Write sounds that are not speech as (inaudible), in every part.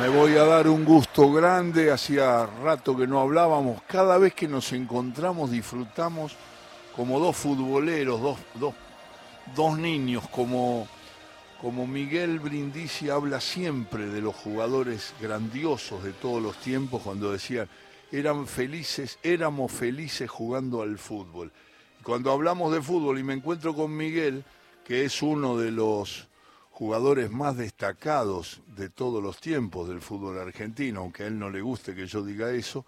Me voy a dar un gusto grande, hacía rato que no hablábamos, cada vez que nos encontramos disfrutamos como dos futboleros, dos, dos, dos niños, como, como Miguel Brindisi habla siempre de los jugadores grandiosos de todos los tiempos cuando decían, eran felices, éramos felices jugando al fútbol. Cuando hablamos de fútbol y me encuentro con Miguel, que es uno de los jugadores más destacados de todos los tiempos del fútbol argentino, aunque a él no le guste que yo diga eso,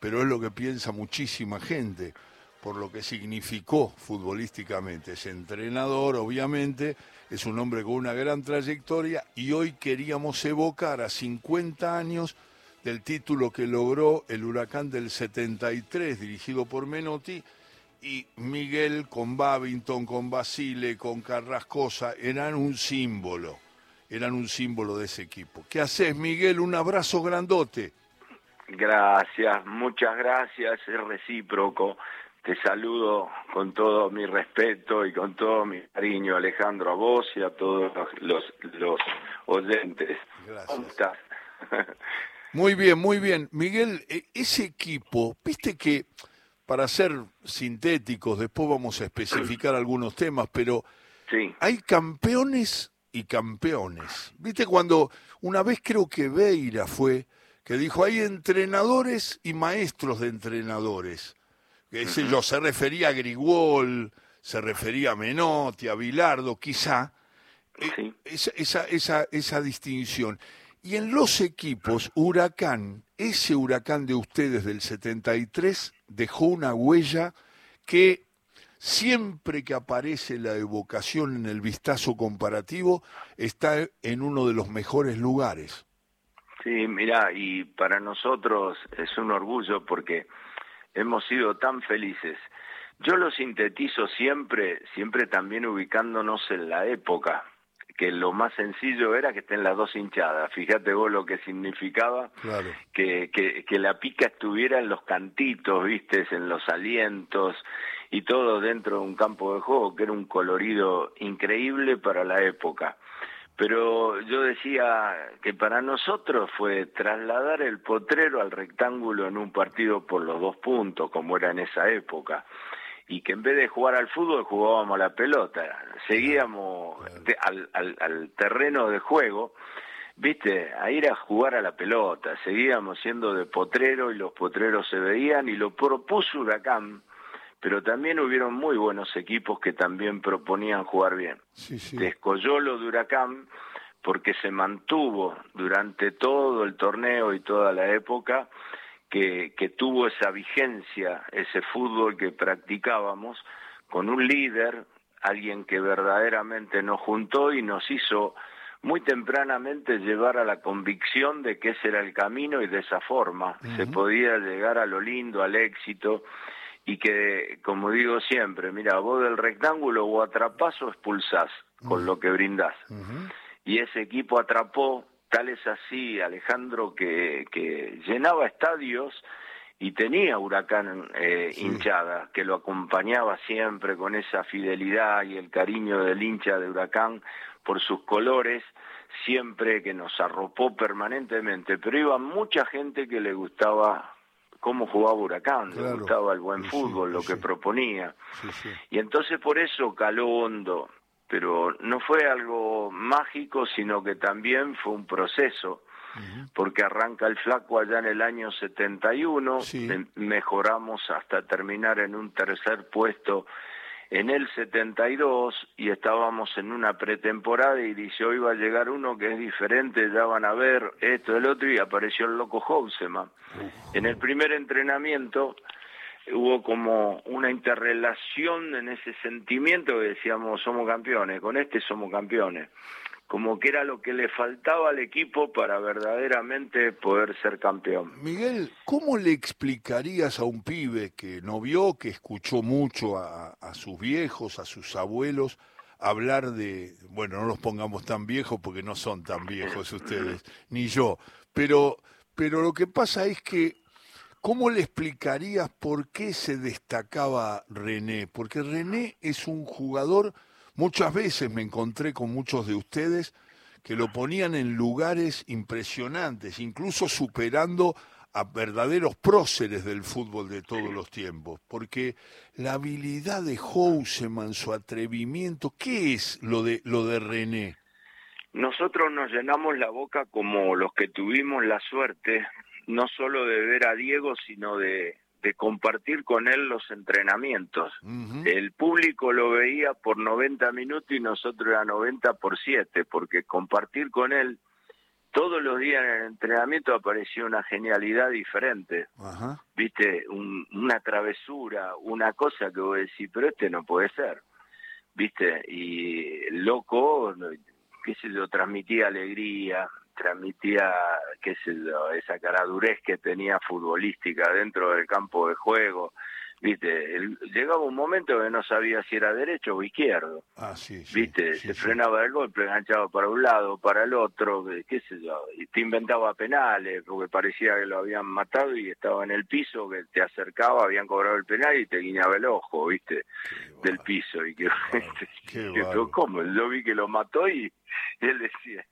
pero es lo que piensa muchísima gente por lo que significó futbolísticamente. Es entrenador, obviamente, es un hombre con una gran trayectoria y hoy queríamos evocar a 50 años del título que logró el Huracán del 73, dirigido por Menotti, y Miguel con Babington, con Basile, con Carrascosa, eran un símbolo, eran un símbolo de ese equipo. ¿Qué haces, Miguel? Un abrazo grandote. Gracias, muchas gracias, es recíproco. Te saludo con todo mi respeto y con todo mi cariño, Alejandro, a vos y a todos los, los oyentes. Gracias. (laughs) Muy bien, muy bien. Miguel, e, ese equipo, viste que para ser sintéticos, después vamos a especificar algunos temas, pero hay campeones y campeones. ¿Viste cuando una vez creo que Beira fue que dijo hay entrenadores y maestros de entrenadores? Que ese yo se refería a Grigol, se refería a Menotti, a Bilardo, quizá. Eh, esa, esa, esa, esa distinción. Y en los equipos, Huracán, ese Huracán de ustedes del 73 dejó una huella que siempre que aparece la evocación en el vistazo comparativo está en uno de los mejores lugares. Sí, mira, y para nosotros es un orgullo porque hemos sido tan felices. Yo lo sintetizo siempre, siempre también ubicándonos en la época, que lo más sencillo era que estén las dos hinchadas. Fíjate vos lo que significaba que, que, la pica estuviera en los cantitos, vistes, en los alientos y todo dentro de un campo de juego, que era un colorido increíble para la época. Pero yo decía que para nosotros fue trasladar el potrero al rectángulo en un partido por los dos puntos, como era en esa época y que en vez de jugar al fútbol jugábamos la pelota, seguíamos al, al, al, terreno de juego, viste, a ir a jugar a la pelota, seguíamos siendo de potrero y los potreros se veían y lo propuso Huracán, pero también hubieron muy buenos equipos que también proponían jugar bien. Sí, sí. Descolló lo de Huracán porque se mantuvo durante todo el torneo y toda la época que, que tuvo esa vigencia, ese fútbol que practicábamos, con un líder, alguien que verdaderamente nos juntó y nos hizo muy tempranamente llevar a la convicción de que ese era el camino y de esa forma se podía llegar a lo lindo, al éxito y que, como digo siempre, mira, vos del rectángulo o atrapás o expulsás con lo que brindás. Y ese equipo atrapó, Tal es así, Alejandro, que, que llenaba estadios y tenía Huracán eh, hinchada, que lo acompañaba siempre con esa fidelidad y el cariño del hincha de Huracán por sus colores, siempre que nos arropó permanentemente, pero iba mucha gente que le gustaba cómo jugaba Huracán, le gustaba el buen fútbol, lo que proponía. Y entonces por eso caló hondo pero no fue algo mágico, sino que también fue un proceso, porque arranca el flaco allá en el año 71, mejoramos hasta terminar en un tercer puesto en el 72 y estábamos en una pretemporada y dice hoy va a llegar uno que es diferente, ya van a ver esto, el otro y apareció el loco Housema. En el primer entrenamiento hubo como una interrelación en ese sentimiento que decíamos somos campeones, con este somos campeones, como que era lo que le faltaba al equipo para verdaderamente poder ser campeón. Miguel, ¿cómo le explicarías a un pibe que no vio, que escuchó mucho a, a sus viejos, a sus abuelos, hablar de, bueno, no los pongamos tan viejos porque no son tan viejos (laughs) ustedes, ni yo, pero, pero lo que pasa es que ¿Cómo le explicarías por qué se destacaba René? Porque René es un jugador, muchas veces me encontré con muchos de ustedes que lo ponían en lugares impresionantes, incluso superando a verdaderos próceres del fútbol de todos los tiempos, porque la habilidad de Houseman, su atrevimiento, ¿qué es lo de lo de René? Nosotros nos llenamos la boca como los que tuvimos la suerte no solo de ver a Diego, sino de, de compartir con él los entrenamientos. El público lo veía por 90 minutos y nosotros era 90 por 7, porque compartir con él todos los días en el entrenamiento apareció una genialidad diferente. Viste, una travesura, una cosa que vos decís, pero este no puede ser. Viste, y loco, qué sé yo, transmitía alegría, transmitía, qué sé yo, esa caradurez que tenía futbolística dentro del campo de juego. Viste, llegaba un momento que no sabía si era derecho o izquierdo. Ah, sí, Viste, se frenaba el golpe, enganchaba para un lado, para el otro, qué sé yo, y te inventaba penales, porque parecía que lo habían matado y estaba en el piso, que te acercaba, habían cobrado el penal y te guiñaba el ojo, viste, del piso. Y que, (laughs) ¿cómo? Yo vi que lo mató y él decía,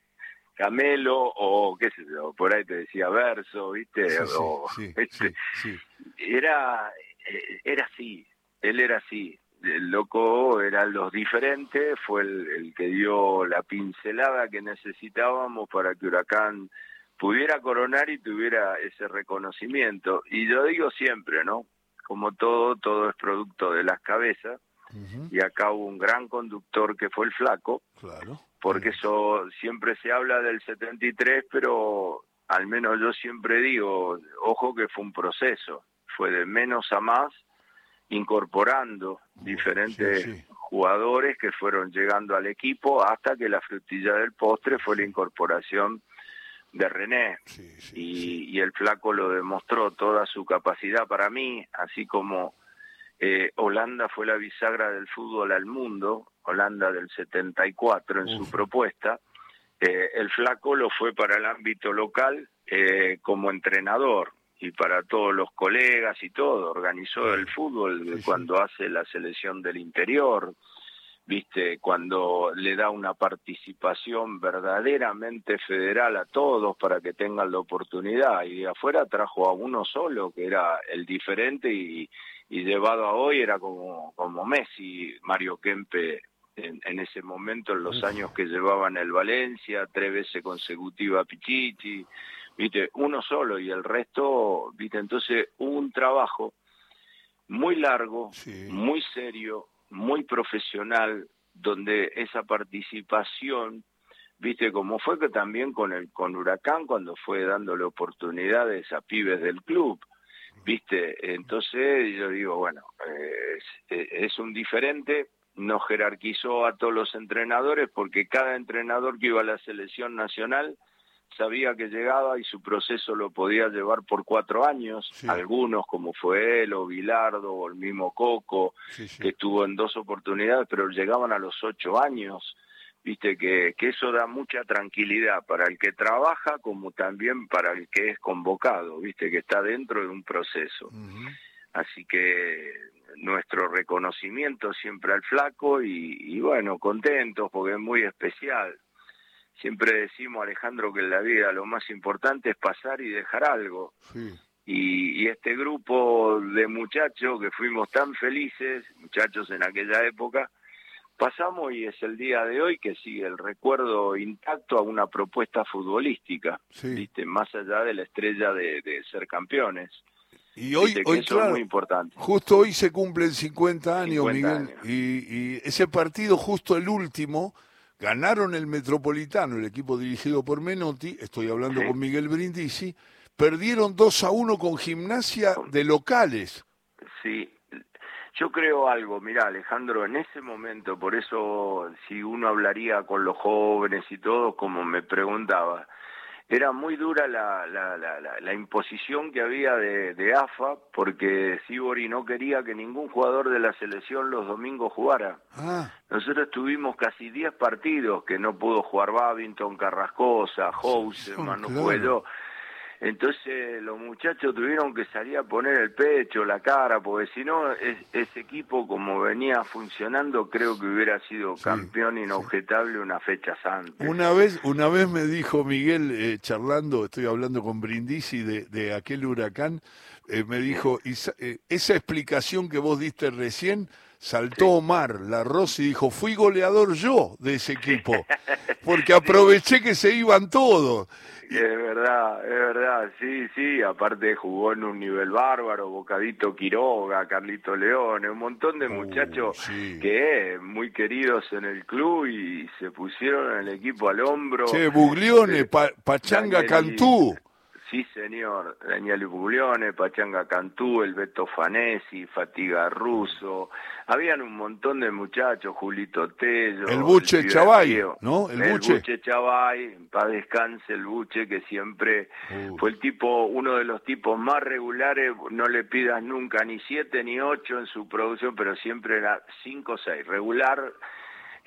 Camelo o qué sé yo, por ahí te decía verso, ¿viste? (laughs) Este, era eh, era así, él era así. El loco era los diferentes, fue el, que dio la pincelada que necesitábamos para que Huracán pudiera coronar y tuviera ese reconocimiento. Y yo digo siempre, ¿no? Como todo, todo es producto de las cabezas. Y acá hubo un gran conductor que fue el flaco, claro porque eso siempre se habla del 73, pero al menos yo siempre digo, ojo que fue un proceso, fue de menos a más, incorporando diferentes jugadores que fueron llegando al equipo hasta que la frutilla del postre fue la incorporación de René. Y, y, el flaco lo demostró toda su capacidad para mí, así como eh, Holanda fue la bisagra del fútbol al mundo, Holanda del 74 en su propuesta. Eh, el flaco lo fue para el ámbito local eh, como entrenador y para todos los colegas y todo. Organizó el fútbol cuando hace la selección del interior, viste, cuando le da una participación verdaderamente federal a todos para que tengan la oportunidad. Y de afuera trajo a uno solo, que era el diferente y, y llevado a hoy era como, como Messi, Mario Kempe en, ese momento, en los años que llevaba en el Valencia, tres veces consecutiva Pichichi, viste, uno solo y el resto, viste, entonces un trabajo muy largo, muy serio, muy profesional, donde esa participación, viste, como fue que también con el con Huracán cuando fue dándole oportunidades a pibes del club, viste, entonces yo digo, bueno, es un diferente, no jerarquizó a todos los entrenadores porque cada entrenador que iba a la selección nacional sabía que llegaba y su proceso lo podía llevar por cuatro años, algunos como fue él o Bilardo o el mismo Coco, que estuvo en dos oportunidades, pero llegaban a los ocho años, viste que, que eso da mucha tranquilidad para el que trabaja como también para el que es convocado, viste que está dentro de un proceso. Así que nuestro reconocimiento siempre al flaco y, bueno, contentos porque es muy especial. Siempre decimos, Alejandro, que en la vida lo más importante es pasar y dejar algo. Y, y, este grupo de muchachos que fuimos tan felices, muchachos en aquella época, pasamos y es el día de hoy que sigue el recuerdo intacto a una propuesta futbolística, ¿viste? más allá de la estrella de, de ser campeones. Y hoy, hoy claro, muy importante. justo hoy se cumplen 50 años, Miguel, Y, ese partido, justo el último, ganaron el Metropolitano, el equipo dirigido por Menotti, estoy hablando con Miguel Brindisi, perdieron 2 a 1 con gimnasia de locales. Sí, yo creo algo, mira Alejandro, en ese momento, por eso si uno hablaría con los jóvenes y todo, como me preguntaba, era muy dura la, la, la, la imposición que había de, de, AFA porque Sibori no quería que ningún jugador de la selección los domingos jugara. Ah. Nosotros tuvimos casi 10 partidos que no pudo jugar Babington, Carrascosa, House, no Entonces los muchachos tuvieron que salir a poner el pecho, la cara, porque si no, ese equipo como venía funcionando, creo que hubiera sido campeón inobjetable una fecha antes. Una vez, una vez me dijo Miguel, eh, charlando, estoy hablando con Brindisi de, de aquel huracán, eh, me dijo, eh, esa explicación que vos diste recién, saltó Omar la Rossi y dijo, fui goleador yo de ese equipo, (laughs) porque aproveché que se iban todos. Es verdad, es verdad, sí, sí, aparte jugó en un nivel bárbaro, Bocadito Quiroga, Carlito León, un montón de uh, muchachos que muy queridos en el club y se pusieron en el equipo al hombro. Che, Buglione, Pachanga Cantú. Sí, señor. Daniel Buglione, Pachanga Cantú, el Beto Fanesi, Fatiga Russo. Habían un montón de muchachos, Julito Tello. El Buche Chavay, ¿no? El, Buche. Buche Chavay, para descanse el Buche, que siempre fue el tipo, uno de los tipos más regulares. No le pidas nunca ni siete ni ocho en su producción, pero siempre era cinco o seis. Regular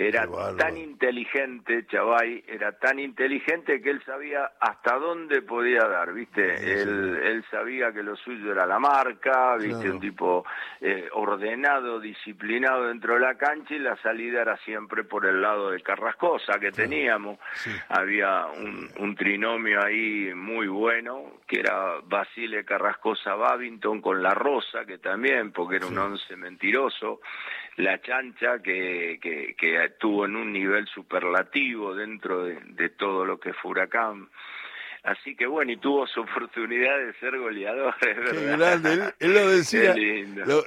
era tan inteligente, Chavay, era tan inteligente que él sabía hasta dónde podía dar, ¿viste? él, él sabía que lo suyo era la marca, ¿viste? Un tipo eh, ordenado, disciplinado dentro de la cancha y la salida era siempre por el lado de Carrascosa que teníamos. Había un, un, trinomio ahí muy bueno, que era Basile Carrascosa Babington con La Rosa, que también, porque era un once mentiroso la chancha que, que, que estuvo en un nivel superlativo dentro de, todo lo que fue Huracán. Así que bueno, y tuvo su oportunidad de ser goleador, grande, él, lo (laughs) decía,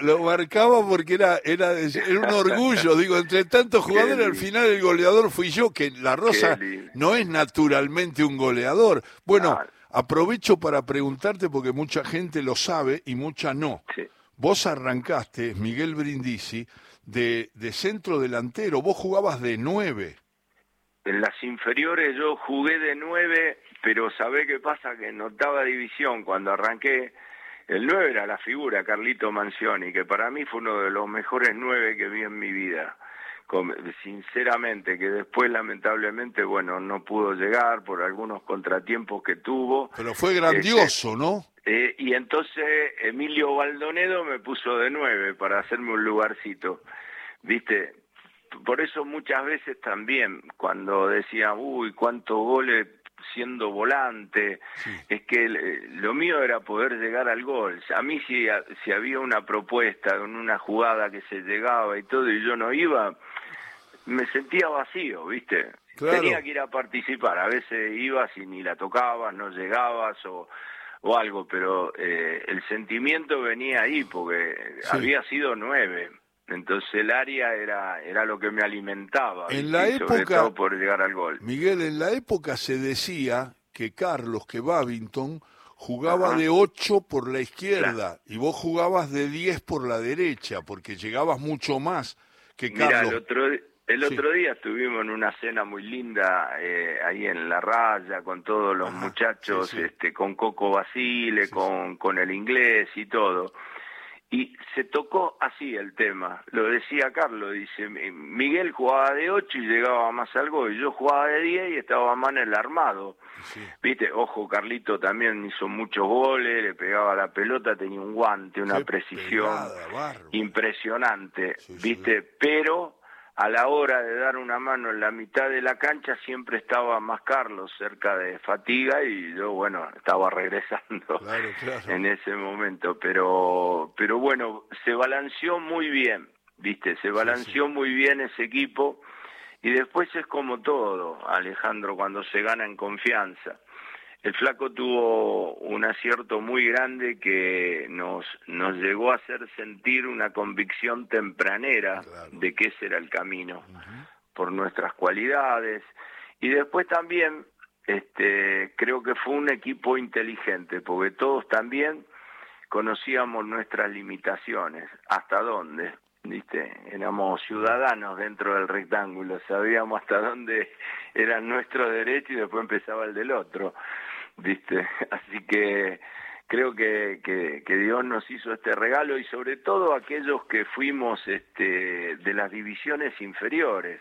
lo, marcaba porque era, era, era un orgullo, (laughs) digo, entre tantos jugadores al final el goleador fui yo, que La Rosa no es naturalmente un goleador. Bueno, aprovecho para preguntarte porque mucha gente lo sabe y mucha no. Vos arrancaste, Miguel Brindisi, de, de centro delantero, vos jugabas de nueve. En las inferiores yo jugué de nueve, pero ¿sabé qué pasa? Que en octava división, cuando arranqué, el nueve era la figura, Carlito Mancioni, que para mí fue uno de los mejores nueve que vi en mi vida. Sinceramente, que después lamentablemente, bueno, no pudo llegar por algunos contratiempos que tuvo. Pero fue grandioso, este, ¿no? Eh, y entonces Emilio Baldonedo me puso de nueve para hacerme un lugarcito, ¿viste? Por eso muchas veces también cuando decían, uy, cuántos goles siendo volante, es que lo mío era poder llegar al gol. A mí si, si había una propuesta, con una jugada que se llegaba y todo y yo no iba, me sentía vacío, ¿viste? Tenía que ir a participar, a veces ibas y ni la tocabas, no llegabas o o algo, pero eh, el sentimiento venía ahí porque había sido nueve. Entonces el área era, era lo que me alimentaba. En la época, por llegar al gol. Miguel, en la época se decía que Carlos, que Babington, jugaba de ocho por la izquierda y vos jugabas de diez por la derecha, porque llegabas mucho más que Carlos. otro, el otro día estuvimos en una cena muy linda eh, ahí en la raya con todos los muchachos, este, con Coco Basile, con, con el inglés y todo. Y se tocó así el tema. Lo decía Carlos, dice, Miguel jugaba de 8 y llegaba más algo, y yo jugaba de 10 y estaba más en el armado. Viste, ojo, Carlito también hizo muchos goles, le pegaba la pelota, tenía un guante, una precisión impresionante, viste, pero a la hora de dar una mano en la mitad de la cancha siempre estaba más Carlos cerca de Fatiga y yo bueno estaba regresando en ese momento. Pero pero bueno se balanceó muy bien viste se balanceó muy bien ese equipo. Y después es como todo Alejandro cuando se gana en confianza el flaco tuvo un acierto muy grande que nos, nos llegó a hacer sentir una convicción tempranera de que ese era el camino, por nuestras cualidades. Y después también este, creo que fue un equipo inteligente, porque todos también conocíamos nuestras limitaciones, hasta dónde, ¿viste? Éramos ciudadanos dentro del rectángulo, sabíamos hasta dónde (laughs) era nuestro derecho y después empezaba el del otro. ¿Viste? (laughs) Así que creo que, que, Dios nos hizo este regalo y sobre todo aquellos que fuimos este, de las divisiones inferiores.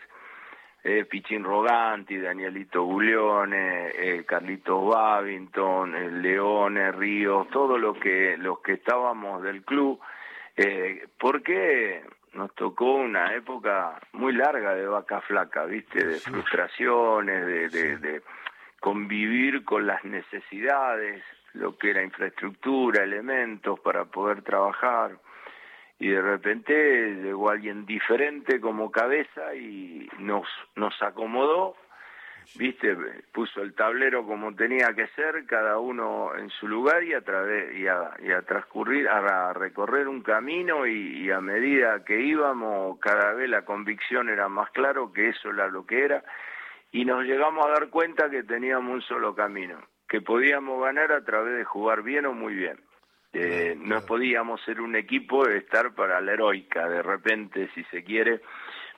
eh, Pichín Roganti, Danielito Guglione, eh, Carlitos Babington, eh, Leone, Ríos, todos los que, los que estábamos del club, eh, porque nos tocó una época muy larga de vaca flaca, ¿viste? De frustraciones, de, de, de convivir con las necesidades, lo que era infraestructura, elementos para poder trabajar. Y de repente llegó alguien diferente como cabeza y nos nos acomodó viste puso el tablero como tenía que ser cada uno en su lugar y a través y a, y a transcurrir a recorrer un camino y, y, a medida que íbamos cada vez la convicción era más claro que eso era lo que era y nos llegamos a dar cuenta que teníamos un solo camino que podíamos ganar a través de jugar bien o muy bien eh, no podíamos ser un equipo estar para la heroica, de repente, si se quiere,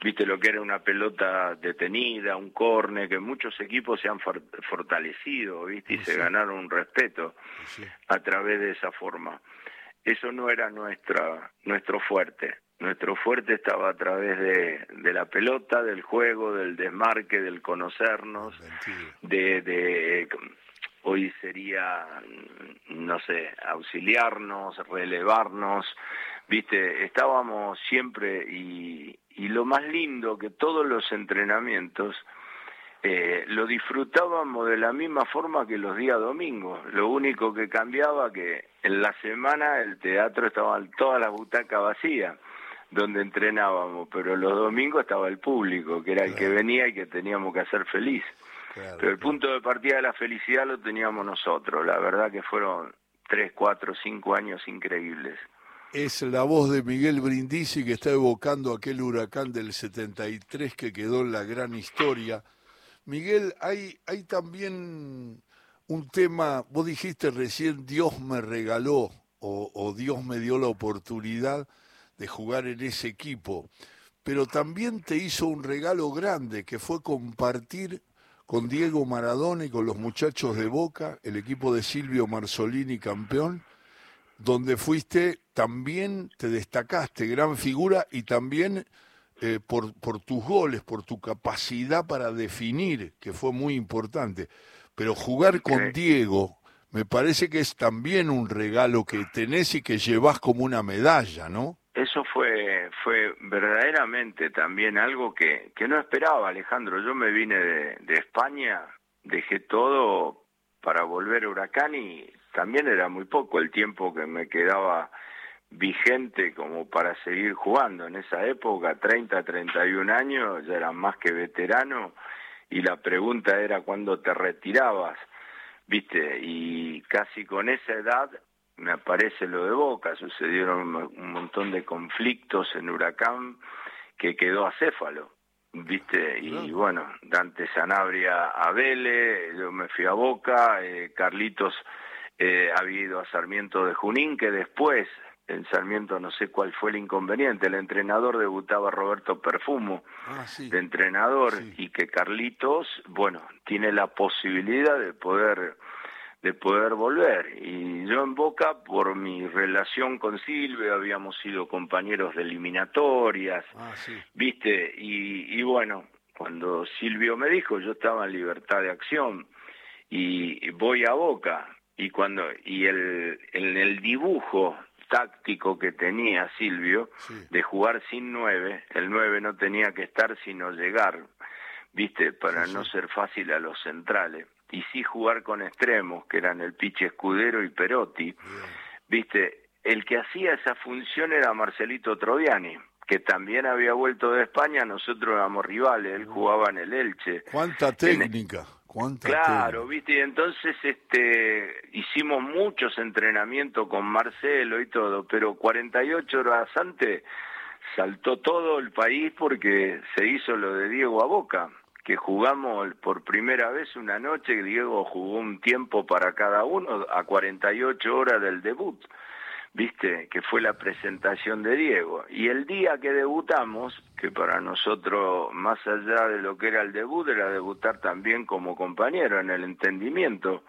viste lo que era una pelota detenida, un corne, que muchos equipos se han fortalecido, viste, y se ganaron un respeto a través de esa forma. Eso no era nuestra, nuestro fuerte. Nuestro fuerte estaba a través de, de la pelota, del juego, del desmarque, del conocernos, de, de hoy sería, no sé, auxiliarnos, relevarnos, viste, estábamos siempre y, y lo más lindo que todos los entrenamientos eh, lo disfrutábamos de la misma forma que los días domingos, lo único que cambiaba que en la semana el teatro estaba todas las butacas vacías donde entrenábamos, pero los domingos estaba el público, que era el que venía y que teníamos que hacer feliz. Pero el punto de partida de la felicidad lo teníamos nosotros. La verdad que fueron tres, cuatro, cinco años increíbles. Es la voz de Miguel Brindisi que está evocando aquel huracán del 73 que quedó en la gran historia. Miguel, hay, hay también un tema, vos dijiste recién, Dios me regaló o, o Dios me dio la oportunidad de jugar en ese equipo, pero también te hizo un regalo grande que fue compartir con Diego Maradona y con los muchachos de Boca, el equipo de Silvio Marzolini campeón, donde fuiste también, te destacaste, gran figura y también eh, por, por tus goles, por tu capacidad para definir, que fue muy importante. Pero jugar con Diego me parece que es también un regalo que tenés y que llevas como una medalla, ¿no? Eso fue, fue verdaderamente también algo que, que no esperaba, Alejandro. Yo me vine de, de España, dejé todo para volver a Huracán y también era muy poco el tiempo que me quedaba vigente como para seguir jugando. En esa época, 30, 31 años, ya era más que veterano y la pregunta era cuándo te retirabas, ¿viste? Y casi con esa edad me aparece lo de Boca, sucedieron un montón de conflictos en Huracán que quedó acéfalo, ¿viste? Y bueno, Dante Sanabria a Vélez, yo me fui a Boca, eh, Carlitos eh, había ido a Sarmiento de Junín, que después en Sarmiento no sé cuál fue el inconveniente, el entrenador debutaba Roberto Perfumo ah, de entrenador y que Carlitos, bueno, tiene la posibilidad de poder de poder volver. Y yo en Boca, por mi relación con Silvio, habíamos sido compañeros de eliminatorias, ah, ¿viste? Y, y bueno, cuando Silvio me dijo, yo estaba en libertad de acción y voy a Boca. Y cuando y el en el dibujo táctico que tenía Silvio de jugar sin nueve, el nueve no tenía que estar sino llegar, viste, para no ser fácil a los centrales y sí jugar con extremos, que eran el Piche Escudero y Perotti, viste, el que hacía esa función era Marcelito Troviani, que también había vuelto de España, nosotros éramos rivales, él jugaba en el Elche. ¿Cuánta técnica? ¿Cuánta claro, viste, y entonces este hicimos muchos entrenamientos con Marcelo y todo, pero 48 horas antes saltó todo el país porque se hizo lo de Diego a Boca que jugamos por primera vez una noche, Diego jugó un tiempo para cada uno a 48 horas del debut, viste, que fue la presentación de Diego. Y el día que debutamos, que para nosotros, más allá de lo que era el debut, era debutar también como compañero en el entendimiento,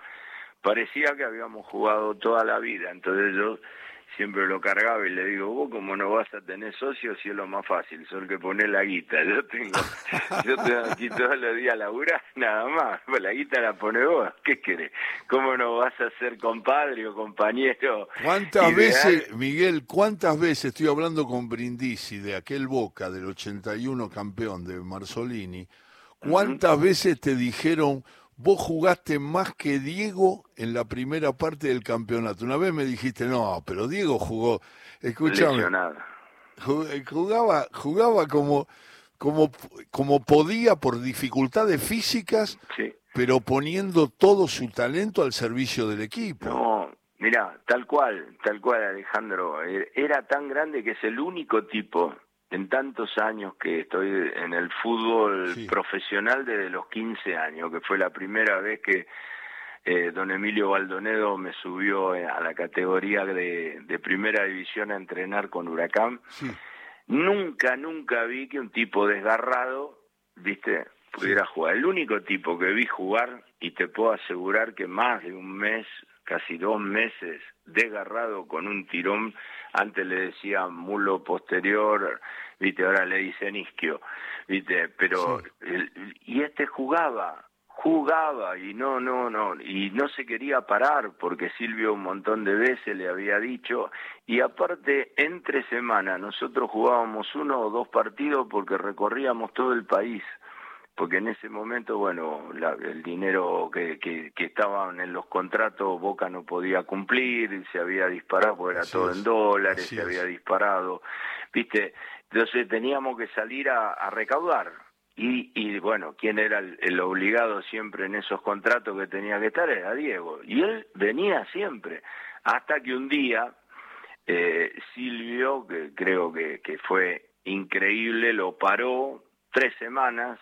parecía que habíamos jugado toda la vida, entonces yo siempre lo cargaba y le digo, vos como no vas a tener socios si es lo más fácil, solo que poner la guita, (laughs) yo tengo, yo tengo aquí todos los días laburar, nada más, pues la guita la pone vos, ¿qué querés? ¿Cómo no vas a ser compadre o compañero? ¿Cuántas veces, Miguel, cuántas veces estoy hablando con Brindisi de aquel Boca del 81 campeón de Marzolini, cuántas veces te dijeron vos jugaste más que Diego en la primera parte del campeonato. Una vez me dijiste, no, pero Diego jugó, escúchame, eh, jugaba, jugaba como, como, como podía por dificultades físicas, pero poniendo todo su talento al servicio del equipo. No, mira, tal cual, tal cual Alejandro, eh, era tan grande que es el único tipo en tantos años que estoy en el fútbol profesional desde los 15 años, que fue la primera vez que eh, don Emilio Baldonedo me subió eh, a la categoría de, primera división a entrenar con Huracán. Nunca, nunca vi que un tipo desgarrado, viste, pudiera jugar. El único tipo que vi jugar, y te puedo asegurar que más de un mes, casi dos meses, desgarrado con un tirón, antes le decía mulo posterior, viste, ahora le dicen isquio, viste, pero, y este jugaba, jugaba y no, no, no, y no se quería parar porque Silvio un montón de veces le había dicho, y aparte, entre semana nosotros jugábamos uno o dos partidos porque recorríamos todo el país porque en ese momento, bueno, el dinero que, que, que, estaban en los contratos Boca no podía cumplir, se había disparado, porque era todo en dólares, se había disparado, ¿viste? Entonces teníamos que salir a, recaudar. Y, y, bueno, ¿quién era el, obligado siempre en esos contratos que tenía que estar? Era Diego. Y él venía siempre. Hasta que un día, eh, Silvio, que creo que, que fue increíble, lo paró tres semanas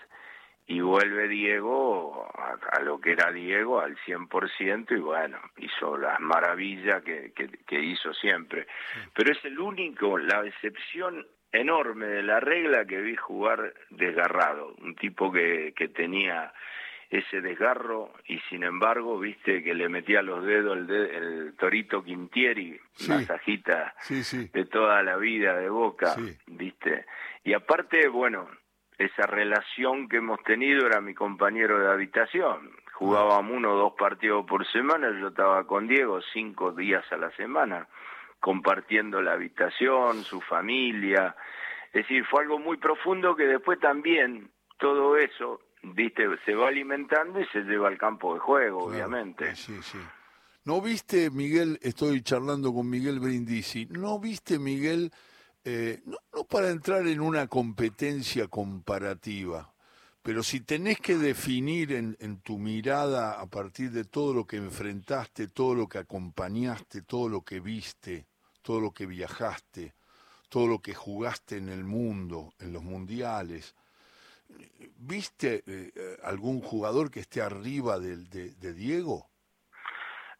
y vuelve Diego a, lo que era Diego al 100% y bueno, hizo las maravillas que, que, hizo siempre. Pero es el único, la excepción enorme de la regla que vi jugar desgarrado, un tipo que, que tenía ese desgarro y sin embargo, viste que le metía los dedos el, el Torito Quintieri, masajita de toda la vida de Boca, viste. Y aparte, bueno, esa relación que hemos tenido era mi compañero de habitación. Jugábamos uno o dos partidos por semana, yo estaba con Diego cinco días a la semana, compartiendo la habitación, su familia. Es decir, fue algo muy profundo que después también todo eso, viste, se va alimentando y se lleva al campo de juego, obviamente. Sí, sí. ¿No viste, Miguel, estoy charlando con Miguel Brindisi, ¿no viste, Miguel, eh, no, para entrar en una competencia comparativa, pero si tenés que definir en, tu mirada a partir de todo lo que enfrentaste, todo lo que acompañaste, todo lo que viste, todo lo que viajaste, todo lo que jugaste en el mundo, en los mundiales, ¿viste eh, algún jugador que esté arriba de, de Diego?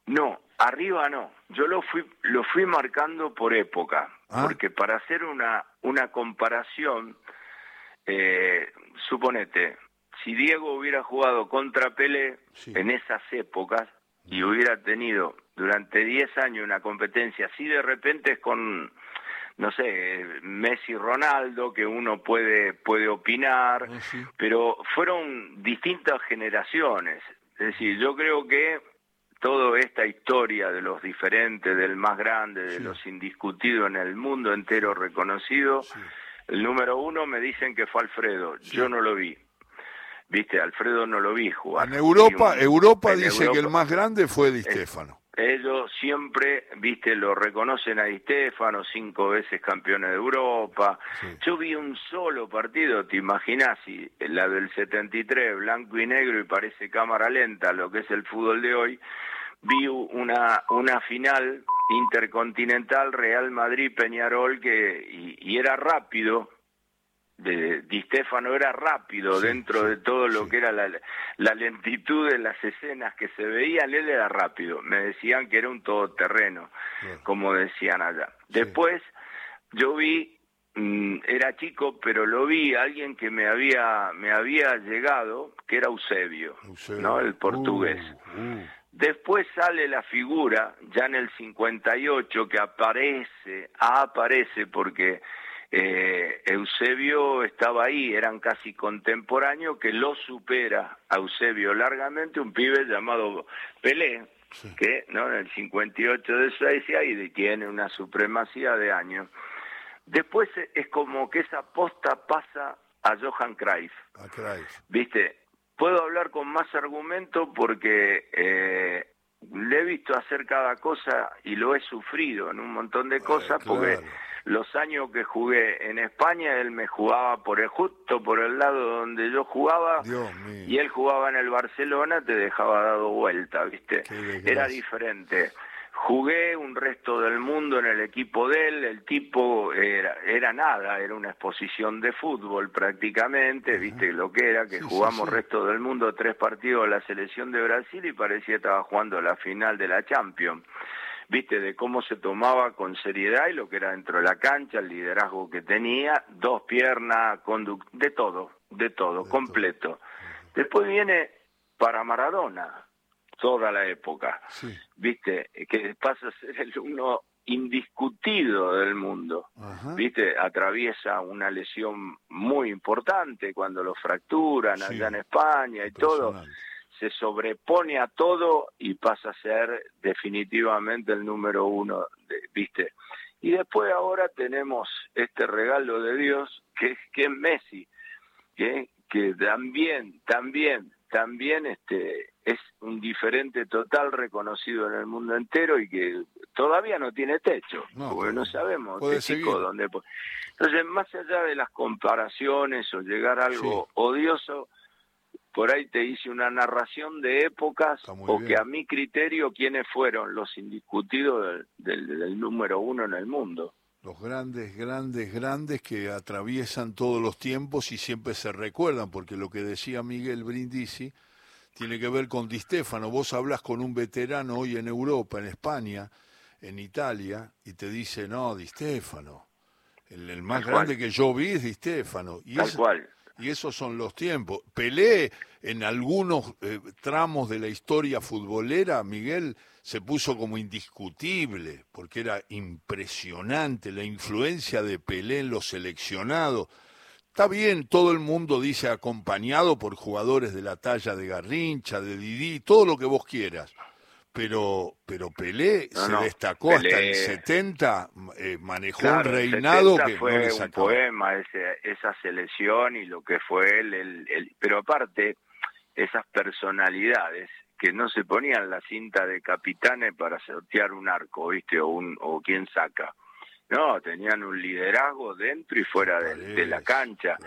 No, arriba no. Yo lo fui, lo fui marcando por época, ah. porque para hacer una, una comparación, eh, suponete, si Diego hubiera jugado contra Pelé en esas épocas y hubiera tenido durante 10 años una competencia así de repente es con no sé, Messi Ronaldo, que uno puede, puede opinar, ah, pero fueron distintas generaciones. Es decir, yo creo que toda esta historia de los diferentes, del más grande, de los indiscutidos en el mundo entero reconocido, el número uno me dicen que fue Alfredo, yo no lo vi. Viste, Alfredo no lo vi jugar. En Europa, Europa dice que el más grande fue Di Stefano. Ellos siempre, viste, lo reconocen a Di Stefano, cinco veces campeones de Europa. Yo vi un solo partido, te imaginas, y la del 73, blanco y negro y parece cámara lenta, lo que es el fútbol de hoy vi una, una final intercontinental Real Madrid-Peñarol que y, era rápido, de Di Stefano era rápido dentro de todo lo que era la, la, lentitud de las escenas que se veían, él era rápido. Me decían que era un todoterreno, como decían allá. Después yo vi, mm, era chico, pero lo vi, alguien que me había, me había llegado, que era Eusebio, ¿no? El portugués. Uh, uh Después sale la figura, ya en el 58, que aparece, aparece porque eh, Eusebio estaba ahí, eran casi contemporáneos, que lo supera a Eusebio largamente un pibe llamado Pelé, que ¿no? en el 58 de Suecia y tiene una supremacía de años. Después es como que esa posta pasa a Johan Cruyff. A Cruyff. ¿Viste? Puedo hablar con más argumento porque eh, le he visto hacer cada cosa y lo he sufrido en un montón de cosas porque los años que jugué en España, él me jugaba por el justo por el lado donde yo jugaba y él jugaba en el Barcelona, te dejaba dado vuelta, ¿viste? Era diferente. Jugué un resto del mundo en el equipo de él, el tipo era, era nada, era una exposición de fútbol prácticamente, viste lo que era, que jugamos resto del mundo tres partidos de la selección de Brasil y parecía que estaba jugando la final de la Champions viste, de cómo se tomaba con seriedad y lo que era dentro de la cancha, el liderazgo que tenía, dos piernas, de todo, de todo, completo. Después viene para Maradona, toda la época, viste, que pasa a ser el uno indiscutido del mundo, viste, atraviesa una lesión muy importante cuando lo fracturan allá en España y todo se sobrepone a todo y pasa a ser definitivamente el número uno, ¿viste? Y después ahora tenemos este regalo de Dios que, que es Messi, que, que también, también, también este, es un diferente total reconocido en el mundo entero y que todavía no tiene techo, porque no sabemos dónde. Entonces, más allá de las comparaciones o llegar a algo odioso, por ahí te hice una narración de épocas o que a mi criterio quiénes fueron los indiscutidos del, número uno en el mundo. Los grandes, grandes, grandes que atraviesan todos los tiempos y siempre se recuerdan, porque lo que decía Miguel Brindisi tiene que ver con Di Stefano. Vos hablas con un veterano hoy en Europa, en España, en Italia, y te dice, no, Di Stefano. El, más grande que yo vi es Di Stefano. Y Tal cual y esos son los tiempos. Pelé en algunos eh, tramos de la historia futbolera, Miguel, se puso como indiscutible, porque era impresionante la influencia de Pelé en los seleccionados. Está bien, todo el mundo dice acompañado por jugadores de la talla de Garrincha, de Didi, todo lo que vos quieras pero pero Pelé se destacó hasta el 70, eh, manejó un reinado que fue un poema ese, esa selección y lo que fue él, el, pero aparte esas personalidades que no se ponían la cinta de capitanes para sortear un arco, ¿viste? O un o quién saca. No, tenían un liderazgo dentro y fuera de, la cancha.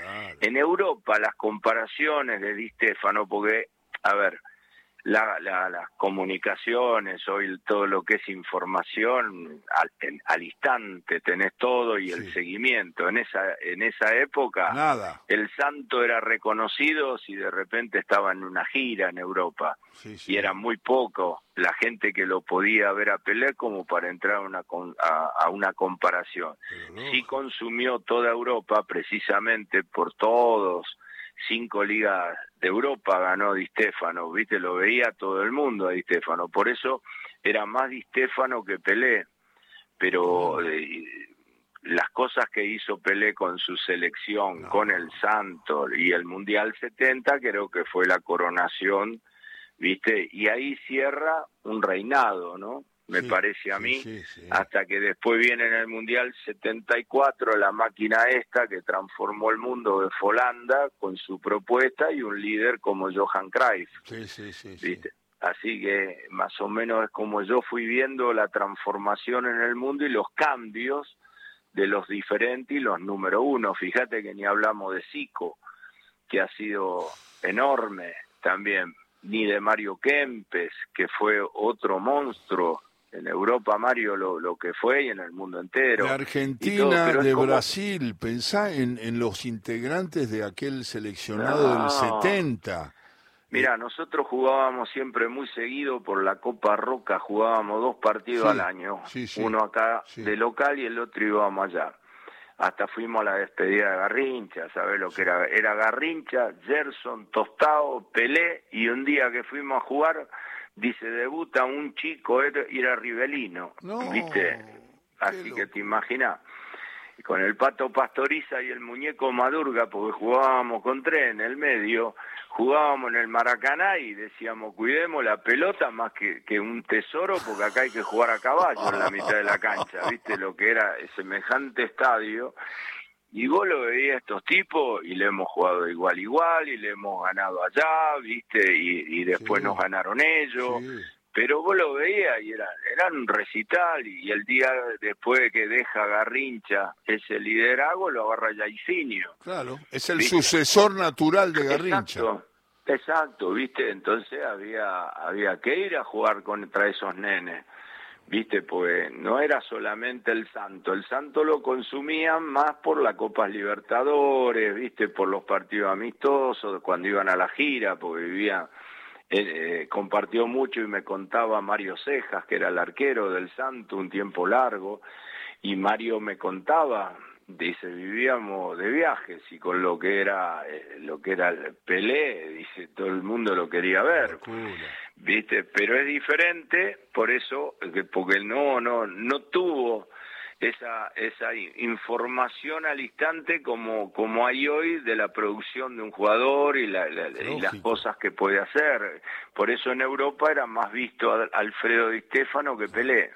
En Europa las comparaciones de Di Stefano porque a ver, la, las comunicaciones, hoy todo lo que es información, al, al instante tenés todo y el seguimiento. En esa, en esa época, Nada. el santo era reconocido si de repente estaba en una gira en Europa. y era muy poco la gente que lo podía ver a pelear como para entrar a una, a, una comparación. Sí consumió toda Europa precisamente por todos cinco ligas de Europa ganó Di Stefano, ¿viste? Lo veía todo el mundo a Di Stefano, por eso era más Di Stefano que Pelé, pero eh, las cosas que hizo Pelé con su selección, con el Santos y el Mundial 70, creo que fue la coronación, ¿viste? Y ahí cierra un reinado, ¿no? Me parece a mí, hasta que después viene en el Mundial 74 la máquina esta que transformó el mundo de Folanda con su propuesta y un líder como Johan Cruyff. ¿viste? Así que más o menos es como yo fui viendo la transformación en el mundo y los cambios de los diferentes y los número uno. Fíjate que ni hablamos de Zico, que ha sido enorme también, ni de Mario Kempes, que fue otro monstruo en Europa, Mario, lo, lo, que fue y en el mundo entero. De Argentina, de Brasil, pensá en, en, los integrantes de aquel seleccionado del 70. Mira, nosotros jugábamos siempre muy seguido por la Copa Roca, jugábamos dos partidos al año, uno acá de local y el otro íbamos allá. Hasta fuimos a la despedida de Garrincha, ¿sabes lo que era? Era Garrincha, Gerson, Tostado, Pelé, y un día que fuimos a jugar dice, debuta un chico, era, Rivelino, ¿viste? Así que te imaginas con el pato Pastoriza y el muñeco Madurga, porque jugábamos con tres en el medio, jugábamos en el Maracaná y decíamos, cuidemos la pelota más que, que un tesoro, porque acá hay que jugar a caballo en la mitad de la cancha, ¿viste? Lo que era semejante estadio. Y vos lo veías estos tipos y le hemos jugado igual igual y le hemos ganado allá, ¿viste? Y, después nos ganaron ellos pero vos lo veías y eran, eran un recital y el día después que deja Garrincha ese liderazgo lo agarra Yaicinio. Claro, es el sucesor natural de Garrincha. Exacto, exacto, viste, entonces había, había que ir a jugar contra esos nenes. Viste, pues no era solamente el santo, el santo lo consumían más por la Copa Libertadores, viste, por los partidos amistosos, cuando iban a la gira, porque vivían eh, compartió mucho y me contaba Mario Cejas, que era el arquero del Santo un tiempo largo, y Mario me contaba, dice, vivíamos de viajes y con lo que era eh, lo que era el Pelé, dice, todo el mundo lo quería ver. ¿Viste? Pero es diferente, por eso, porque no, no, no tuvo esa, esa información al instante como, como hay hoy de la producción de un jugador y, la, las cosas que puede hacer. Por eso en Europa era más visto Alfredo Di Stefano que Pelé.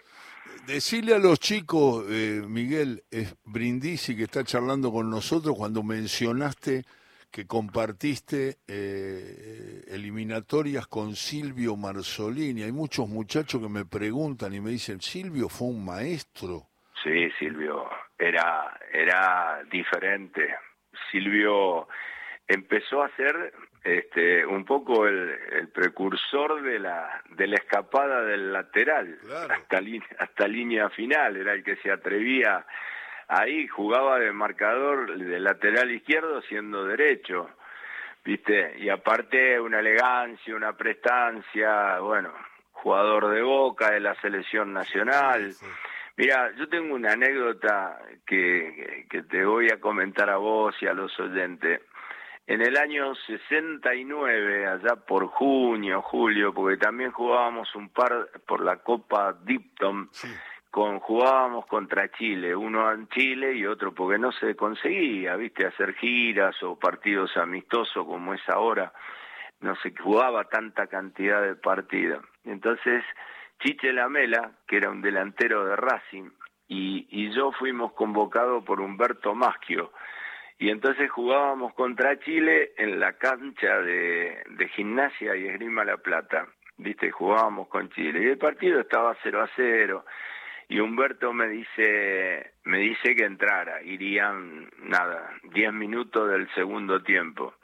Decirle a los chicos, eh, Miguel, es Brindisi que está charlando con nosotros cuando mencionaste que compartiste eh, eliminatorias con Silvio Marzolini. Hay muchos muchachos que me preguntan y me dicen, Silvio fue un maestro. Sí, Silvio, era, era diferente. Silvio empezó a ser este, un poco el, precursor de la, de la escapada del lateral hasta, hasta línea final, era el que se atrevía ahí, jugaba de marcador de lateral izquierdo siendo derecho, ¿viste? Y aparte una elegancia, una prestancia, bueno, jugador de boca de la selección nacional. Mira, yo tengo una anécdota que, que te voy a comentar a vos y a los oyentes. En el año 69, allá por junio, julio, porque también jugábamos un par por la Copa Dipton, con, jugábamos contra Chile, uno en Chile y otro porque no se conseguía, viste, hacer giras o partidos amistosos como es ahora, no se jugaba tanta cantidad de partidos. Entonces, Chiche Lamela, que era un delantero de Racing, y, yo fuimos convocados por Humberto Maschio. Y entonces jugábamos contra Chile en la cancha de, gimnasia y esgrima La Plata. Viste, jugábamos con Chile. Y el partido estaba 0 a 0. Y Humberto me dice, me dice que entrara. Irían, nada, 10 minutos del segundo tiempo.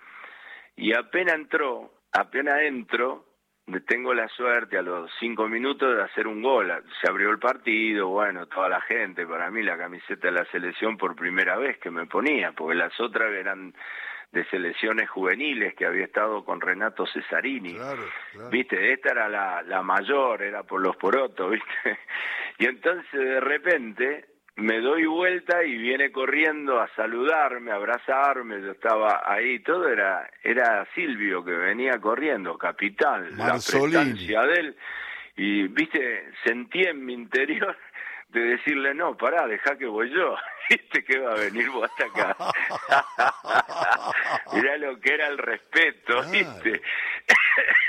Y apenas entró, apenas entro, tengo la suerte a los cinco minutos de hacer un gol. Se abrió el partido, bueno, toda la gente, para mí la camiseta de la selección por primera vez que me ponía, porque las otras eran de selecciones juveniles que había estado con Renato Cesarini. Viste, esta era la, la mayor, era por los porotos, (laughs) viste. Y entonces de repente me doy vuelta y viene corriendo a saludarme, a abrazarme, yo estaba ahí, todo era era Silvio que venía corriendo, capitán, la prestancia de él, y viste, sentí en mi interior de decirle, no, pará, deja que voy yo, (laughs) viste que va a venir vos hasta acá. (laughs) Mirá lo que era el respeto, viste.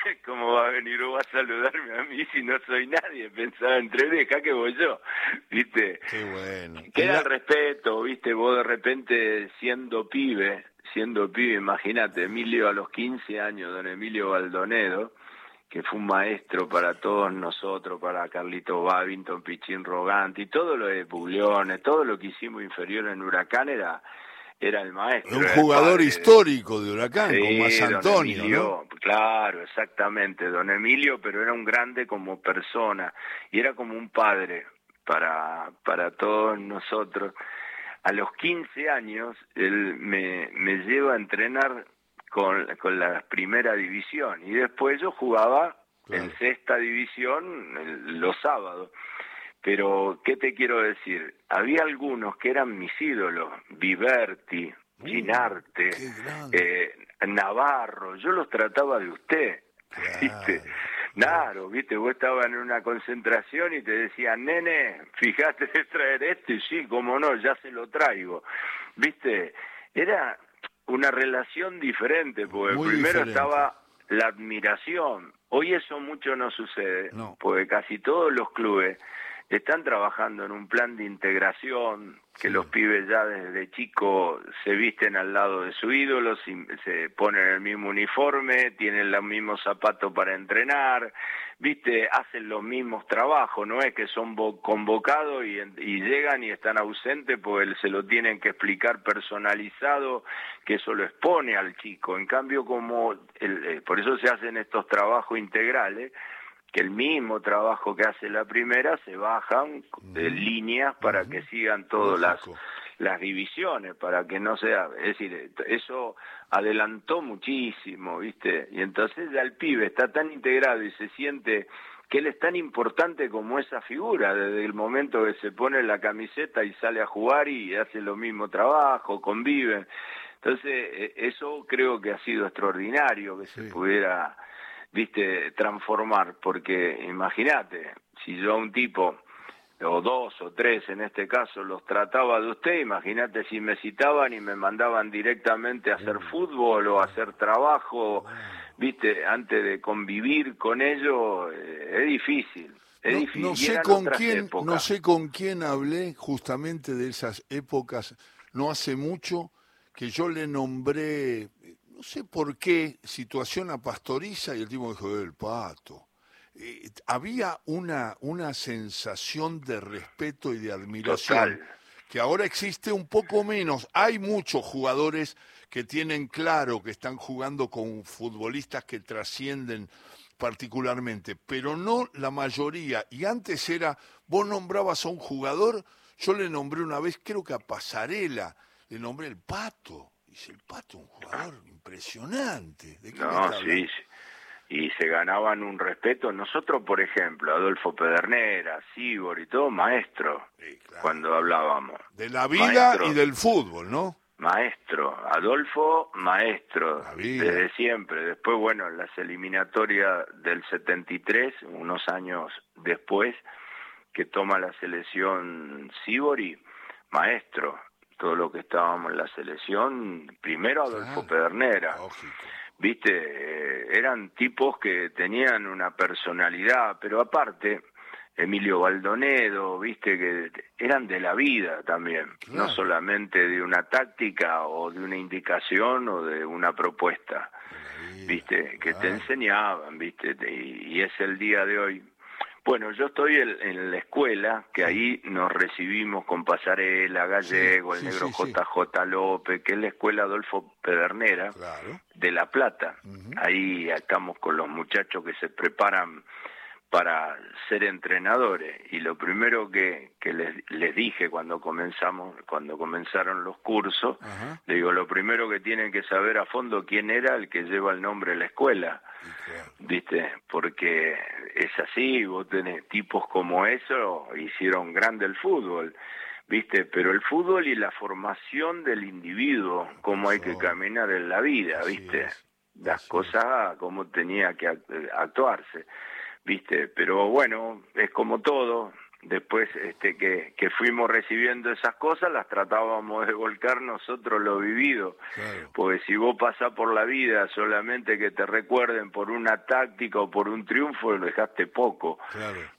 (laughs) ¿Cómo va a venir vos a saludarme a mí si no soy nadie? Pensaba entre deja que voy yo, ¿viste? Qué bueno. Queda el respeto, ¿viste? Vos de repente siendo pibe, siendo pibe, imagínate, Emilio a los 15 años, don Emilio Baldonedo, que fue un maestro para todos nosotros, para Carlito Babington, Pichín Roganti, todo lo de Pugliones, todo lo que hicimos inferior en Huracán era era el maestro. Un jugador histórico de Huracán, como más Antonio. Claro, exactamente, don Emilio, pero era un grande como persona y era como un padre para, para todos nosotros. A los 15 años, él me, me lleva a entrenar con, con la primera división y después yo jugaba en sexta división los sábados. Pero, ¿qué te quiero decir? Había algunos que eran mis ídolos, Viverti, uh, Ginarte, eh, Navarro, yo los trataba de usted, ¿viste? Claro, viste, vos estabas en una concentración y te decían, nene, fíjate de traer esto y sí, como no, ya se lo traigo. Viste, era una relación diferente, porque primero estaba la admiración. Hoy eso mucho no sucede, porque casi todos los clubes están trabajando en un plan de integración, que los pibes ya desde chico se visten al lado de su ídolo, se ponen el mismo uniforme, tienen los mismos zapatos para entrenar, viste, hacen los mismos trabajos, no es que son convocados y, llegan y están ausentes porque se lo tienen que explicar personalizado, que eso lo expone al chico. En cambio, como eh, por eso se hacen estos trabajos integrales, que el mismo trabajo que hace la primera se bajan de líneas para que sigan todas las las divisiones para que no sea, es decir, eso adelantó muchísimo, ¿viste? Y entonces ya el pibe está tan integrado y se siente que él es tan importante como esa figura, desde el momento que se pone la camiseta y sale a jugar y hace lo mismo trabajo, conviven. Entonces, e, eso creo que ha sido extraordinario que se pudiera viste, transformar, porque imagínate, si yo a un tipo, o dos o tres en este caso, los trataba de usted, imagínate si me citaban y me mandaban directamente a hacer fútbol o a hacer trabajo, viste, antes de convivir con ellos, eh, es difícil. Es difícil. No, sé con quién, no sé con quién hablé justamente de esas épocas, no hace mucho, que yo le nombré no sé por qué, situación a Pastoriza y el tipo dijo, el pato. Eh, había una, una sensación de respeto y de admiración que ahora existe un poco menos. Hay muchos jugadores que tienen claro que están jugando con futbolistas que trascienden particularmente, pero no la mayoría. Y antes era, vos nombrabas a un jugador, yo le nombré una vez, creo que a Pasarela, le nombré el pato. Dice, el pato, un jugador impresionante. no, sí, y se ganaban un respeto. Nosotros, por ejemplo, Adolfo Pedernera, Sibor y todo, maestro, cuando hablábamos. De la vida y del fútbol, ¿no? Maestro, Adolfo, maestro, desde siempre. Después, bueno, en las eliminatorias del 73, unos años después, que toma la selección Sibori, maestro, todo lo que estábamos en la selección, primero Adolfo Pedernera. Viste, eh, eran tipos que tenían una personalidad, pero aparte, Emilio Baldonedo, viste, que eran de la vida también, no solamente de una táctica o de una indicación o de una propuesta, viste, que te enseñaban, viste, y es el día de hoy bueno, yo estoy en, la escuela, que ahí nos recibimos con Pasarela, Gallego, el negro JJ López, que es la escuela Adolfo Pedernera de La Plata. Ahí estamos con los muchachos que se preparan para ser entrenadores. Y lo primero que, que les, les, dije cuando comenzamos cuando comenzaron los cursos le digo lo primero que tienen que saber a fondo quién era el que lleva el nombre de la escuela. Viste porque es así vos tenés tipos como eso hicieron grande el fútbol viste pero el fútbol y la formación del individuo cómo hay que caminar en la vida viste las cosas como tenía que actuarse viste, pero bueno, es como todo, después este que, que fuimos recibiendo esas cosas las tratábamos de volcar nosotros lo vivido. Porque si vos pasás por la vida solamente que te recuerden por una táctica o por un triunfo lo dejaste poco.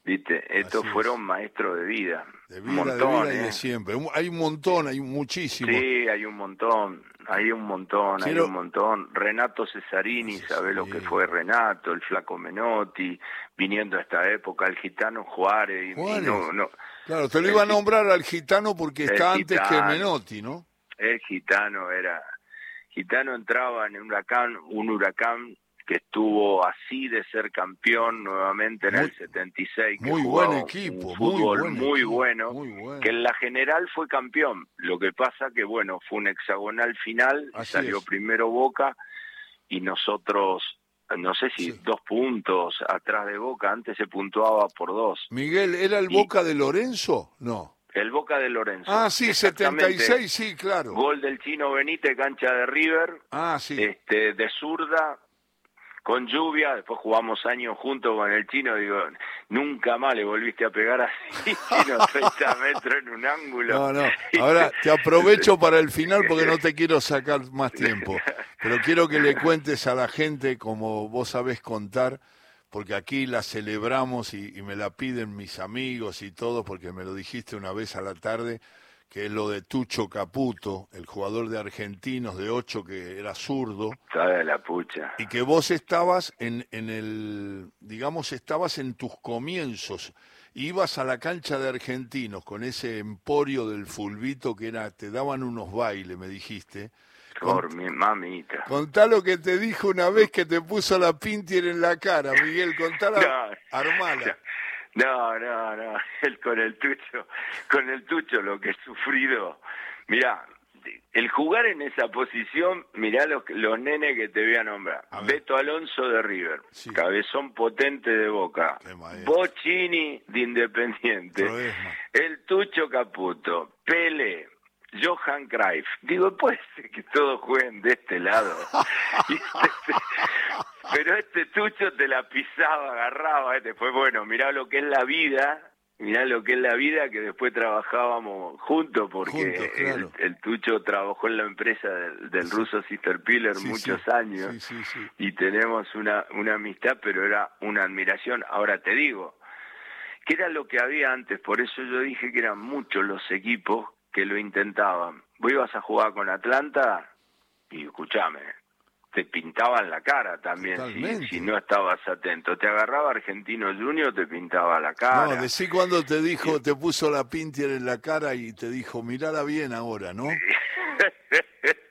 Viste estos fueron maestros de vida. De vida, montón, de, vida siempre. Hay un montón hay muchísimo sí hay un montón hay un montón, hay un montón. Renato Cesarini, sabe lo que fue Renato, el flaco Menotti, viniendo a esta época, el gitano Juárez. Y, no, no. Claro, te lo iba a nombrar al gitano porque está antes que Menotti, ¿no? El gitano era... Gitano entraba en un huracán, un huracán que estuvo así de ser campeón nuevamente en el 76. muy buen equipo, fútbol muy, bueno, que en la general fue campeón. Lo que pasa que, bueno, fue un hexagonal final, salió primero Boca y nosotros, no sé si dos puntos atrás de Boca, antes se puntuaba por dos. Miguel, ¿era el Boca de Lorenzo? No. El Boca de Lorenzo. Ah, sí, 76, sí, claro. Gol del chino Benítez, cancha de River. Ah, sí. Este, de zurda, con lluvia, después jugamos años juntos con el chino, digo, nunca más le volviste a pegar así, (laughs) chino, 30 (laughs) metros en un ángulo. No, no, (laughs) ahora te aprovecho para el final porque no te quiero sacar más tiempo, pero quiero que le cuentes a la gente como vos sabés contar, porque aquí la celebramos y, y me la piden mis amigos y todos, porque me lo dijiste una vez a la tarde, que es lo de Tucho Caputo, el jugador de Argentinos de ocho que era zurdo. Toda la pucha. Y que vos estabas en, en el, digamos, estabas en tus comienzos. Ibas a la cancha de Argentinos con ese emporio del fulbito que era, te daban unos bailes, me dijiste. Por mi mamita. Contá lo que te dijo una vez que te puso la pintier en la cara, Miguel. Contala, (laughs) No, armala. No, no, no, (laughs) el, con el tucho, con el tucho lo que he sufrido. Mirá, el jugar en esa posición, mirá los, los nenes que te voy a nombrar. A. Beto Alonso de River, Sí. cabezón potente de Boca. Bocini de Independiente, el Tucho Caputo, Pele, Johan Cruyff. Digo, puede ser que todos jueguen de este lado. (laughs) Este- pero este Tucho te la pisaba, agarraba. Este fue bueno, mirá lo que es la vida. Mirá lo que es la vida, que después trabajábamos juntos, porque Juntos, claro. el, el Tucho trabajó en la empresa del, del ruso Sister Piller Sí, muchos sí. años y tenemos una, una amistad, pero era una admiración. Ahora te digo, que era lo que había antes, por eso yo dije que eran muchos los equipos que lo intentaban. Vos ibas a jugar con Atlanta y escuchame, te pintaban la cara también si, no estabas atento. Te agarraba Argentino Junior, te pintaba la cara. No, decí cuando te dijo, te puso la pintier en la cara y te dijo, mirala bien ahora, ¿no?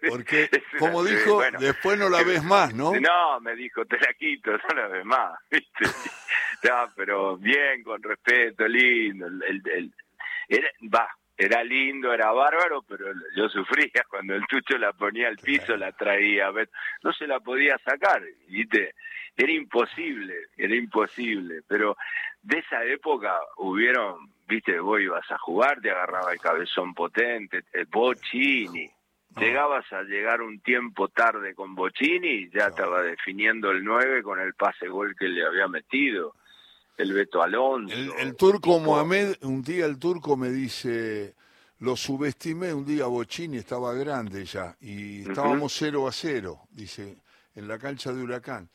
Porque, (laughs) como dijo, bueno. después no la ves más, ¿no? No, me dijo, te la quito, no la ves más, (laughs) ¿viste? No, pero bien, con respeto, lindo. El, el- el- era, va, era lindo, era bárbaro, pero yo sufría (laughs) cuando el tucho la ponía al piso, la traía, no se la podía sacar, ¿viste? Era imposible, era imposible, pero de esa época hubieron, ¿viste? Vos ibas a jugar, te agarraba el cabezón potente, el Bocini. No. Llegabas a llegar un tiempo tarde con Bocini y ya estaba definiendo el 9 con el pase gol que le había metido. El Beto Alonso. El, el turco Mohamed, un día el turco me dice, lo subestimé, un día Bochini estaba grande ya y estábamos 0 a 0, dice, en la cancha de Huracán.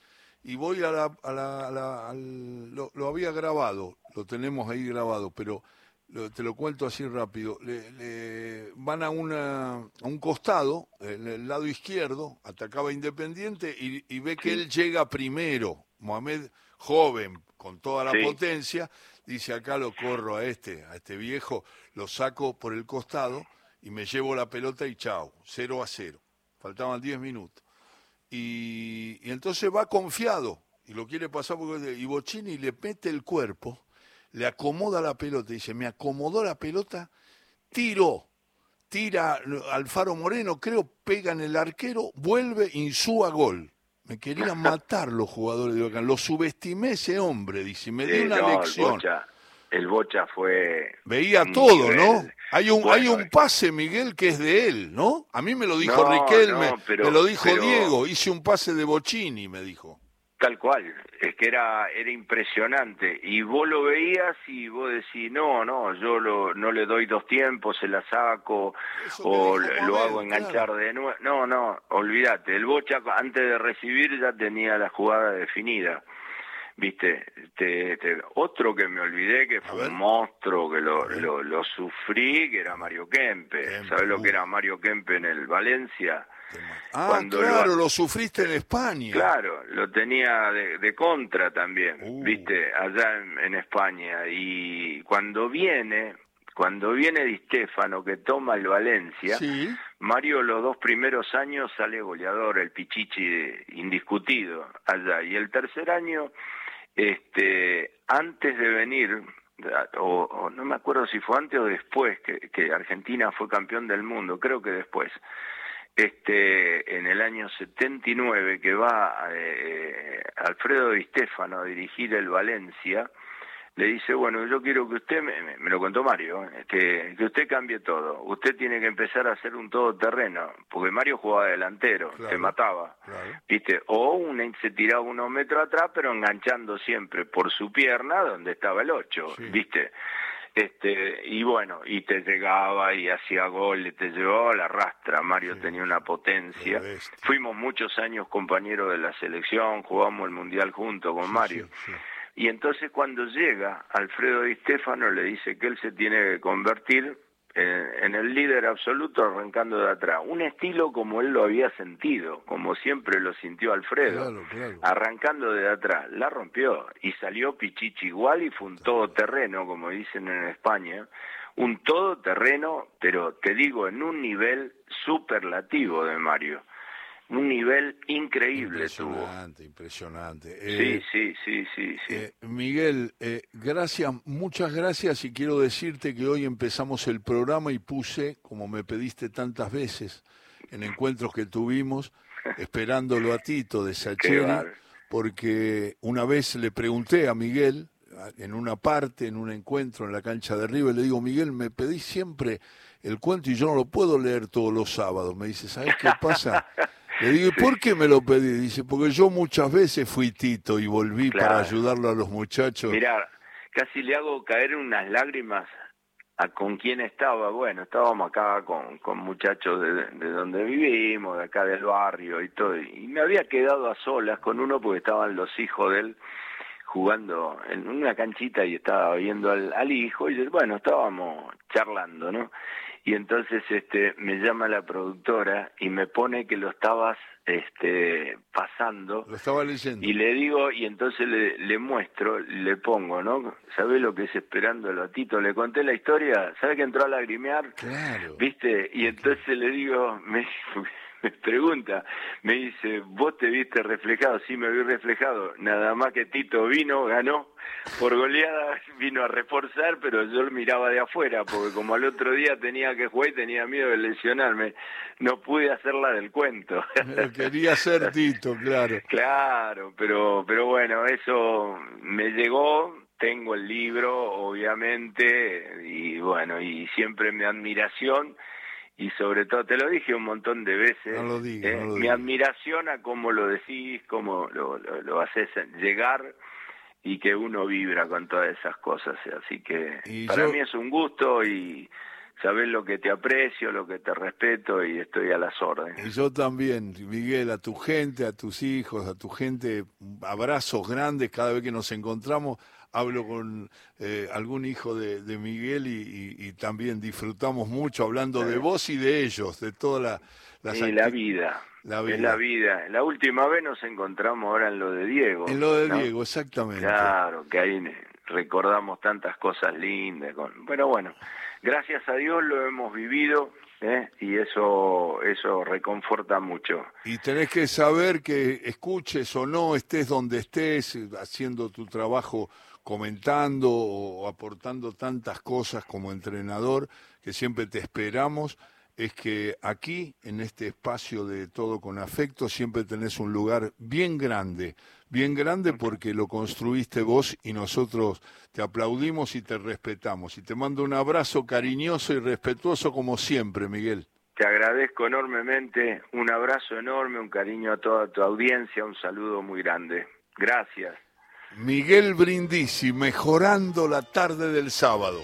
Y voy a la, a la, a la- al- lo, lo había grabado, lo tenemos ahí grabado, pero lo- te lo cuento así rápido. Le, le- van a, una, a un costado, en el lado izquierdo, atacaba Independiente y, y ve que él llega primero. Mohamed, joven, con toda la Sí. potencia, dice acá lo corro a este, a este viejo, lo saco por el costado y me llevo la pelota y chao, 0 a 0. Faltaban 10 minutos. Y, y entonces va confiado y lo quiere pasar porque y Bocini le mete el cuerpo, le acomoda la pelota, dice, me acomodó la pelota, tiró, tira Alfaro Moreno, creo, pega en el arquero, vuelve, insúa gol. Me querían matar los jugadores de Huracán. Lo subestimé ese hombre, dice, me dio Sí, una no, lección. El Bocha, el Bocha fue... Veía todo, nivel. ¿no? Hay un, hay un pase, Miguel, que es de él, ¿no? A mí me lo dijo No, Riquelme, no, pero- me lo dijo pero- Diego, hice un pase de Bocini, me dijo. Tal cual, es que era era impresionante y vos lo veías y vos decís, no, no, yo lo, no le doy dos tiempos, se la saco Eso o lo hago enganchar claro. de nuevo. No, no, olvídate, el Bocha antes de recibir ya tenía la jugada definida. Viste, te- te- otro que me olvidé que fue un monstruo que lo, lo, lo sufrí, que era Mario Kempe. Kempe, ¿Sabes lo uh. que era Mario Kempe en el Valencia? Ah, Cuando claro, lo- lo... sufriste en España. Claro, lo tenía de, de contra también, Uh. viste, allá en, en España. Y cuando viene, cuando viene Di Stefano que toma el Valencia, Sí, Mario los dos primeros años sale goleador, el Pichichi de- indiscutido allá. Y el tercer año, este, antes de venir, o, o no me acuerdo si fue antes o después que, que Argentina fue campeón del mundo, creo que después este en el año 79 que va eh, Alfredo Di Stefano a dirigir el Valencia le dice, bueno, yo quiero que usted, me, me lo contó Mario, eh, que, usted cambie todo. Usted tiene que empezar a hacer un todoterreno, porque Mario jugaba delantero, se mataba, ¿viste? O un, se tiraba unos metros atrás, pero enganchando siempre por su pierna donde estaba el 8, ¿viste? Este y bueno y te llegaba y hacía gol y te llevaba la rastra. Mario tenía una potencia. Fuimos muchos años compañeros de la selección jugamos el mundial junto con Mario. y entonces cuando llega Alfredo Di Stefano le dice que él se tiene que convertir en, el líder absoluto arrancando de atrás. Un estilo como él lo había sentido, como siempre lo sintió Alfredo, arrancando de atrás. La rompió y salió Pichichi igual y fue un todoterreno, como dicen en España. Un todoterreno, pero te digo, en un nivel superlativo de Mario un nivel increíble impresionante, Impresionante, sí, sí, sí, sí, sí. Eh, Miguel, eh, gracias, muchas gracias y quiero decirte que hoy empezamos el programa y puse, como me pediste tantas veces, en encuentros que tuvimos, esperándolo a Tito de Sacheri, porque una vez le pregunté a Miguel, en una parte, en un encuentro en la cancha de River, le digo, Miguel, me pedís siempre el cuento y yo no lo puedo leer todos los sábados. Me dice, ¿sabes qué pasa? Le digo, ¿por qué me lo pedí? Dice, porque yo muchas veces fui Tito y volví para ayudarlo a los muchachos. Mirá, casi le hago caer unas lágrimas a con quién estaba. Bueno, estábamos acá con, con muchachos de, de, donde vivimos, de acá del barrio y todo. Y me había quedado a solas con uno porque estaban los hijos de él jugando en una canchita y estaba viendo al, al hijo y bueno, estábamos charlando, ¿no? Y entonces este me llama la productora y me pone que lo estabas este pasando lo estaba leyendo. y le digo y entonces le, le muestro le pongo no ¿sabes lo que es esperándolo a Tito le conté la historia ¿sabe que entró a lagrimear? claro. Viste y entonces le digo me me pregunta, me dice, ¿vos te viste reflejado? Sí, me vi reflejado. Nada más que Tito vino, ganó por goleada, (laughs) vino a reforzar, pero yo lo miraba de afuera, porque como al otro día tenía que jugar y tenía miedo de lesionarme, no pude hacerla del cuento. (laughs) Quería ser Tito, claro. Claro, pero, pero bueno, eso me llegó, tengo el libro, obviamente, y bueno, y siempre mi admiración y sobre todo, te lo dije un montón de veces, eh, mi admiración a cómo lo decís, cómo lo, lo, haces llegar y que uno vibra con todas esas cosas. Así que para mí es un gusto y sabes lo que te aprecio, lo que te respeto y estoy a las órdenes. Y yo también, Miguel, a tu gente, a tus hijos, a tu gente, abrazos grandes cada vez que nos encontramos hablo con eh, algún hijo de, de Miguel y, y, también disfrutamos mucho hablando de vos y de ellos, de toda la... la, la vida. La vida. Es la vida. La última vez nos encontramos ahora en lo de Diego. En lo de Diego, exactamente. Claro, que ahí recordamos tantas cosas lindas. Con... Pero bueno, gracias a Dios lo hemos vivido. ¿eh? y eso eso reconforta mucho. Y tenés que saber que escuches o no, estés donde estés, haciendo tu trabajo comentando o aportando tantas cosas como entrenador que siempre te esperamos, es que aquí, en este espacio de todo con afecto, siempre tenés un lugar bien grande, bien grande porque lo construiste vos y nosotros te aplaudimos y te respetamos. Y te mando un abrazo cariñoso y respetuoso como siempre, Miguel. Te agradezco enormemente, un abrazo enorme, un cariño a toda tu audiencia, un saludo muy grande. Gracias. Miguel Brindisi, mejorando la tarde del sábado.